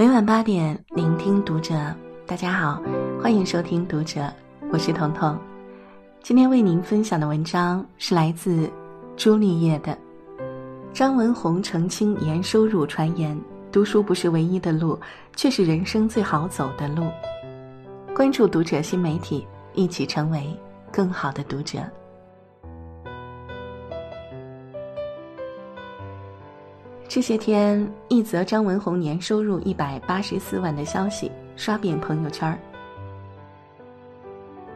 每晚八点，聆听读者。大家好，欢迎收听读者，我是彤彤。今天为您分享的文章是来自朱丽叶的。张文红澄清年收入传言，读书不是唯一的路，却是人生最好走的路。关注读者新媒体，一起成为更好的读者。这些天，一则张文宏年收入一百八十四万的消息刷遍朋友圈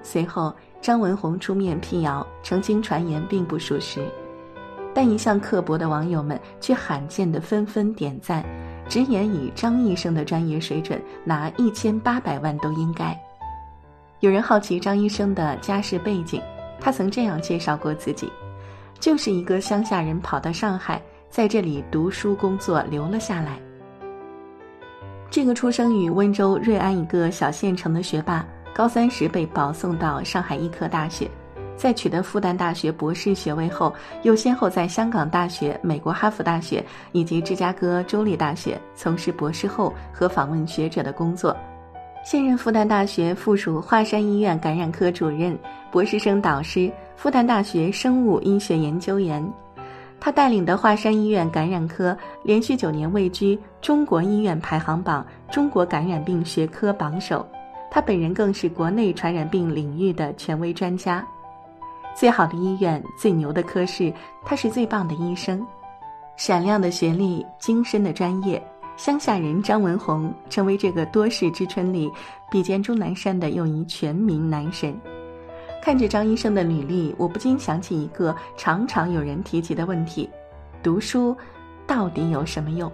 随后，张文宏出面辟谣，澄清传言并不属实。但一向刻薄的网友们却罕见的纷纷点赞，直言以张医生的专业水准，拿一千八百万都应该。有人好奇张医生的家世背景，他曾这样介绍过自己：就是一个乡下人，跑到上海。在这里读书工作留了下来。这个出生于温州瑞安一个小县城的学霸，高三时被保送到上海医科大学，在取得复旦大学博士学位后，又先后在香港大学、美国哈佛大学以及芝加哥州立大学从事博士后和访问学者的工作。现任复旦大学附属华山医院感染科主任、博士生导师，复旦大学生物医学研究员。他带领的华山医院感染科连续九年位居中国医院排行榜中国感染病学科榜首，他本人更是国内传染病领域的权威专家。最好的医院，最牛的科室，他是最棒的医生。闪亮的学历，精深的专业，乡下人张文宏成为这个多事之春里比肩钟南山的又一全民男神。看着张医生的履历，我不禁想起一个常常有人提及的问题：读书到底有什么用？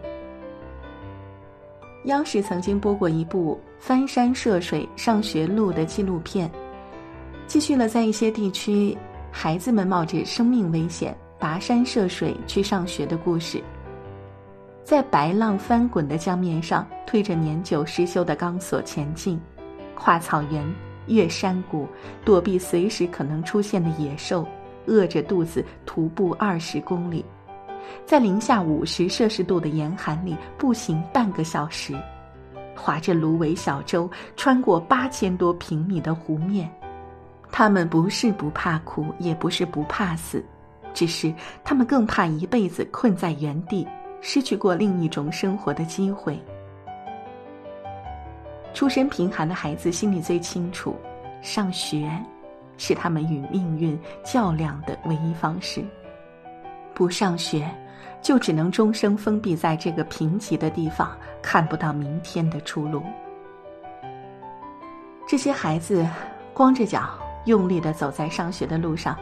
央视曾经播过一部翻山涉水上学路的纪录片，记叙了在一些地区，孩子们冒着生命危险跋山涉水去上学的故事。在白浪翻滚的江面上，推着年久失修的钢索前进，跨草原。越山谷，躲避随时可能出现的野兽，饿着肚子徒步二十公里，在零下五十摄氏度的严寒里步行半个小时，划着芦苇小舟穿过八千多平米的湖面。他们不是不怕苦，也不是不怕死，只是他们更怕一辈子困在原地，失去过另一种生活的机会。出身贫寒的孩子心里最清楚，上学是他们与命运较量的唯一方式。不上学，就只能终生封闭在这个贫瘠的地方，看不到明天的出路。这些孩子光着脚，用力的走在上学的路上，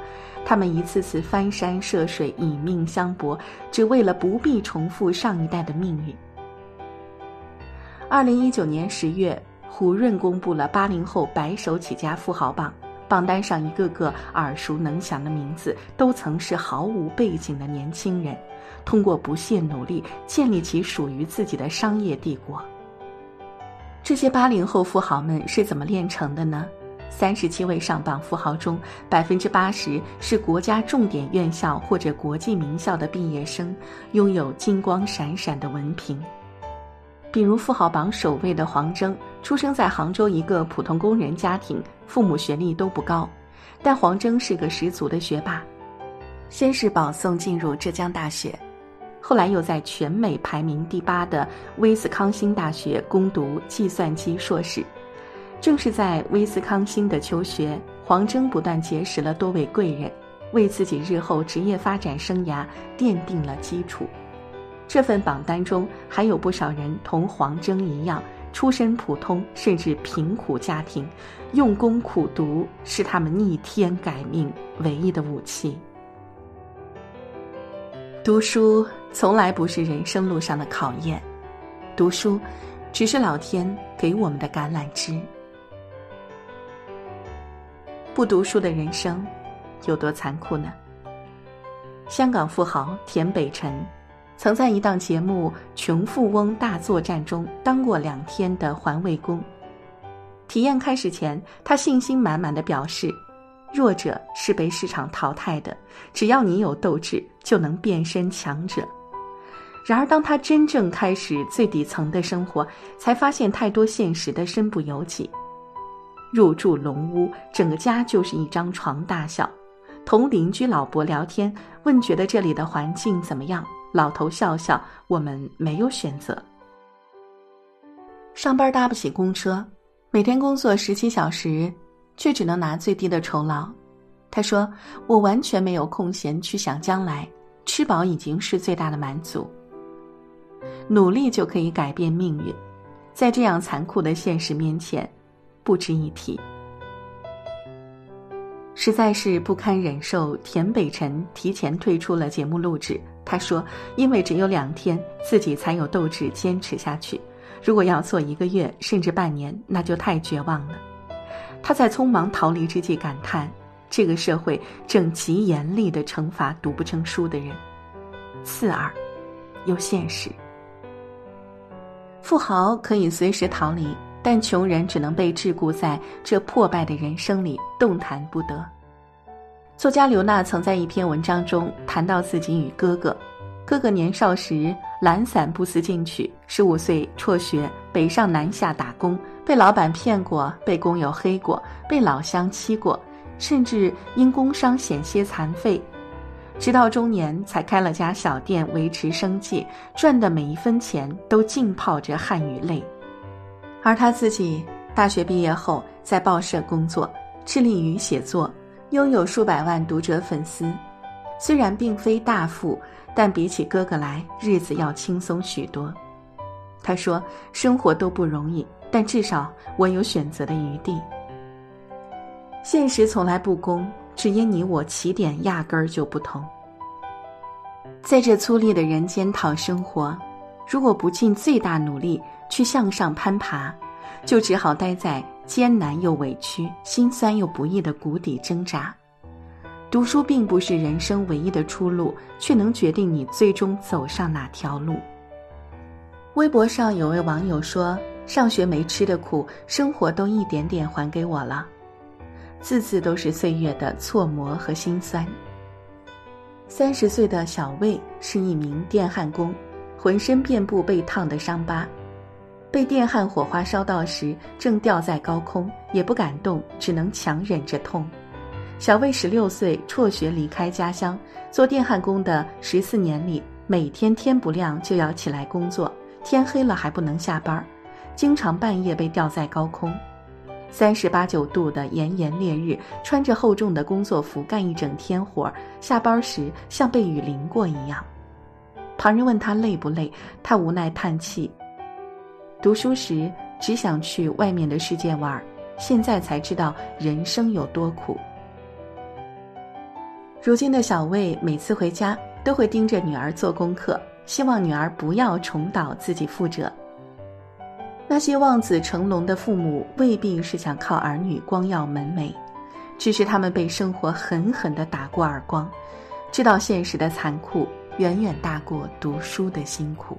他们一次次翻山涉水，以命相搏，只为了不必重复上一代的命运。二零一九年十月，胡润公布了八零后白手起家富豪榜，榜单上一个个耳熟能详的名字，都曾是毫无背景的年轻人，通过不懈努力建立起属于自己的商业帝国。这些八零后富豪们是怎么炼成的呢？三十七位上榜富豪中，百分之八十是国家重点院校或者国际名校的毕业生，拥有金光闪闪的文凭。比如富豪榜首位的黄峥，出生在杭州一个普通工人家庭，父母学历都不高，但黄峥是个十足的学霸。先是保送进入浙江大学，后来又在全美排名第八的威斯康星大学攻读计算机硕士。正是在威斯康星的求学，黄峥不断结识了多位贵人，为自己日后职业发展生涯奠定了基础。这份榜单中还有不少人同黄峥一样，出身普通甚至贫苦家庭，用功苦读是他们逆天改命唯一的武器。读书从来不是人生路上的考验，读书只是老天给我们的橄榄枝。不读书的人生有多残酷呢？香港富豪田北辰。曾在一档节目《穷富翁大作战》中当过两天的环卫工。体验开始前，他信心满满的表示：“弱者是被市场淘汰的，只要你有斗志，就能变身强者。”然而，当他真正开始最底层的生活，才发现太多现实的身不由己。入住龙屋，整个家就是一张床大小。同邻居老伯聊天，问觉得这里的环境怎么样？老头笑笑，我们没有选择。上班搭不起公车，每天工作十七小时，却只能拿最低的酬劳。他说：“我完全没有空闲去想将来，吃饱已经是最大的满足。努力就可以改变命运，在这样残酷的现实面前，不值一提。实在是不堪忍受。”田北辰提前退出了节目录制。他说：“因为只有两天，自己才有斗志坚持下去。如果要做一个月甚至半年，那就太绝望了。”他在匆忙逃离之际感叹。这个社会正极严厉的惩罚读不成书的人，刺耳又现实。富豪可以随时逃离，但穷人只能被桎梏在这破败的人生里，动弹不得。作家刘娜曾在一篇文章中谈到自己与哥哥：哥哥年少时懒散不思进取，十五岁辍学，北上南下打工，被老板骗过，被工友黑过，被老乡欺过。甚至因工伤险些残废，直到中年才开了家小店维持生计，赚的每一分钱都浸泡着汗与泪。而他自己大学毕业后在报社工作，致力于写作，拥有数百万读者粉丝。虽然并非大富，但比起哥哥来，日子要轻松许多。他说：“生活都不容易，但至少我有选择的余地。”现实从来不公，只因你我起点压根儿就不同。在这粗粝的人间讨生活，如果不尽最大努力去向上攀爬，就只好待在艰难又委屈、心酸又不易的谷底挣扎。读书并不是人生唯一的出路，却能决定你最终走上哪条路。微博上有位网友说：“上学没吃的苦，生活都一点点还给我了。”字字都是岁月的错磨和心酸。三十岁的小魏是一名电焊工，浑身遍布被烫的伤疤。被电焊火花烧到时，正吊在高空，也不敢动，只能强忍着痛。小魏十六岁辍学离开家乡，做电焊工的十四年里，每天天不亮就要起来工作，天黑了还不能下班，经常半夜被吊在高空。三十八九度的炎炎烈日，穿着厚重的工作服干一整天活，下班时像被雨淋过一样。旁人问他累不累，他无奈叹气。读书时只想去外面的世界玩，现在才知道人生有多苦。如今的小魏每次回家都会盯着女儿做功课，希望女儿不要重蹈自己覆辙。那些望子成龙的父母未必是想靠儿女光耀门楣，只是他们被生活狠狠地打过耳光，知道现实的残酷远远大过读书的辛苦。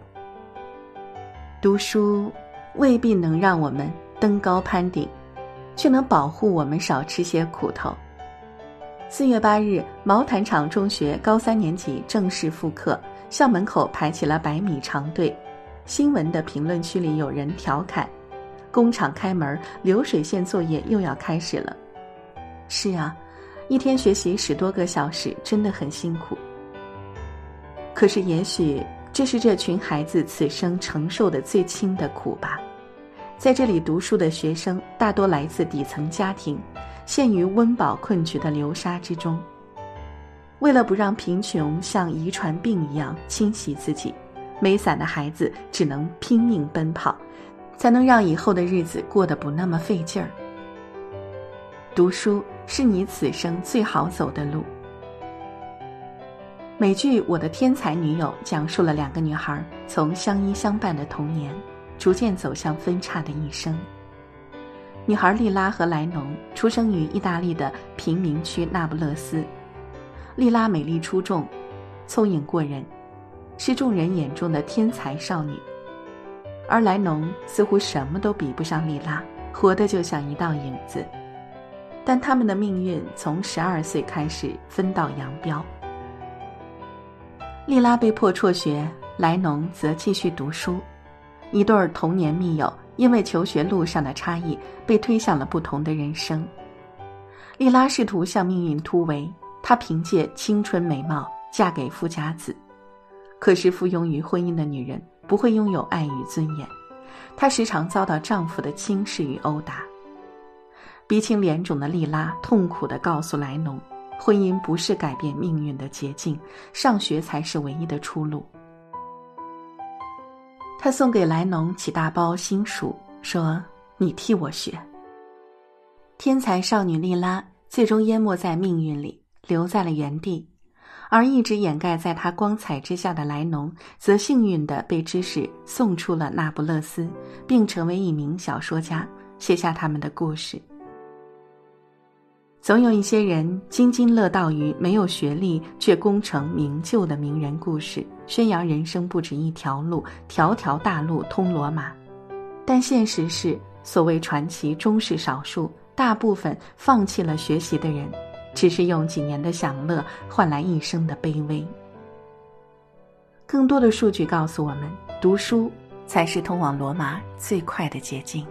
读书未必能让我们登高攀顶，却能保护我们少吃些苦头。四月八日，毛坦厂中学高三年级正式复课，校门口排起了百米长队。新闻的评论区里有人调侃：“工厂开门，流水线作业又要开始了。”是啊，一天学习十多个小时，真的很辛苦。可是，也许这是这群孩子此生承受的最轻的苦吧。在这里读书的学生大多来自底层家庭，陷于温饱困局的流沙之中。为了不让贫穷像遗传病一样侵袭自己。没伞的孩子只能拼命奔跑，才能让以后的日子过得不那么费劲儿。读书是你此生最好走的路。美剧《我的天才女友》讲述了两个女孩从相依相伴的童年，逐渐走向分叉的一生。女孩莉拉和莱农出生于意大利的贫民区那不勒斯，莉拉美丽出众，聪颖过人。是众人眼中的天才少女，而莱农似乎什么都比不上莉拉，活得就像一道影子。但他们的命运从十二岁开始分道扬镳。莉拉被迫辍学，莱农则继续读书。一对童年密友因为求学路上的差异，被推向了不同的人生。莉拉试图向命运突围，她凭借青春美貌嫁给富家子。可是附庸于婚姻的女人不会拥有爱与尊严，她时常遭到丈夫的轻视与殴打。鼻青脸肿的莉拉痛苦地告诉莱农：“婚姻不是改变命运的捷径，上学才是唯一的出路。”他送给莱农几大包新书，说：“你替我学。”天才少女莉拉最终淹没在命运里，留在了原地。而一直掩盖在他光彩之下的莱农，则幸运地被知识送出了那不勒斯，并成为一名小说家，写下他们的故事。总有一些人津津乐道于没有学历却功成名就的名人故事，宣扬人生不止一条路，条条大路通罗马。但现实是，所谓传奇终是少数，大部分放弃了学习的人。只是用几年的享乐换来一生的卑微。更多的数据告诉我们，读书才是通往罗马最快的捷径。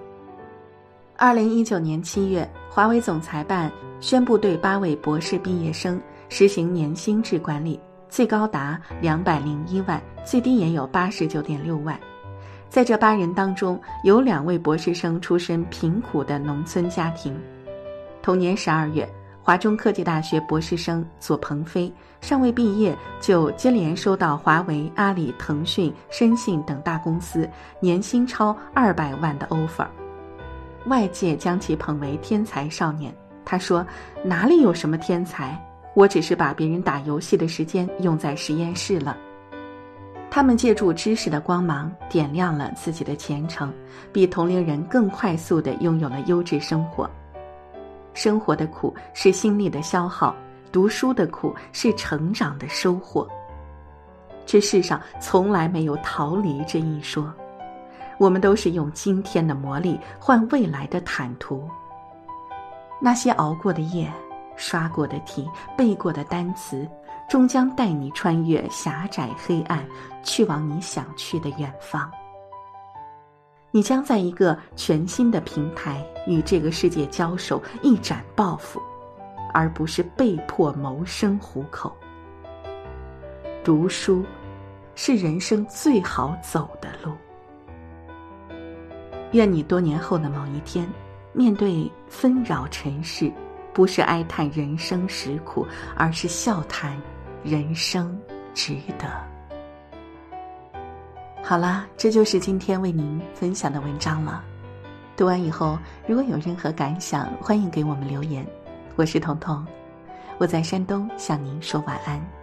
二零一九年七月，华为总裁办宣布对八位博士毕业生实行年薪制管理，最高达两百零一万，最低也有八十九点六万。在这八人当中，有两位博士生出身贫苦的农村家庭。同年十二月。华中科技大学博士生左鹏飞尚未毕业，就接连收到华为、阿里、腾讯、申信等大公司年薪超二百万的 offer，外界将其捧为天才少年。他说：“哪里有什么天才？我只是把别人打游戏的时间用在实验室了。”他们借助知识的光芒，点亮了自己的前程，比同龄人更快速地拥有了优质生活。生活的苦是心力的消耗，读书的苦是成长的收获。这世上从来没有逃离这一说，我们都是用今天的磨砺换未来的坦途。那些熬过的夜，刷过的题，背过的单词，终将带你穿越狭窄黑暗，去往你想去的远方。你将在一个全新的平台与这个世界交手，一展抱负，而不是被迫谋生糊口。读书，是人生最好走的路。愿你多年后的某一天，面对纷扰尘世，不是哀叹人生实苦，而是笑谈人生值得。好啦，这就是今天为您分享的文章了。读完以后，如果有任何感想，欢迎给我们留言。我是彤彤，我在山东向您说晚安。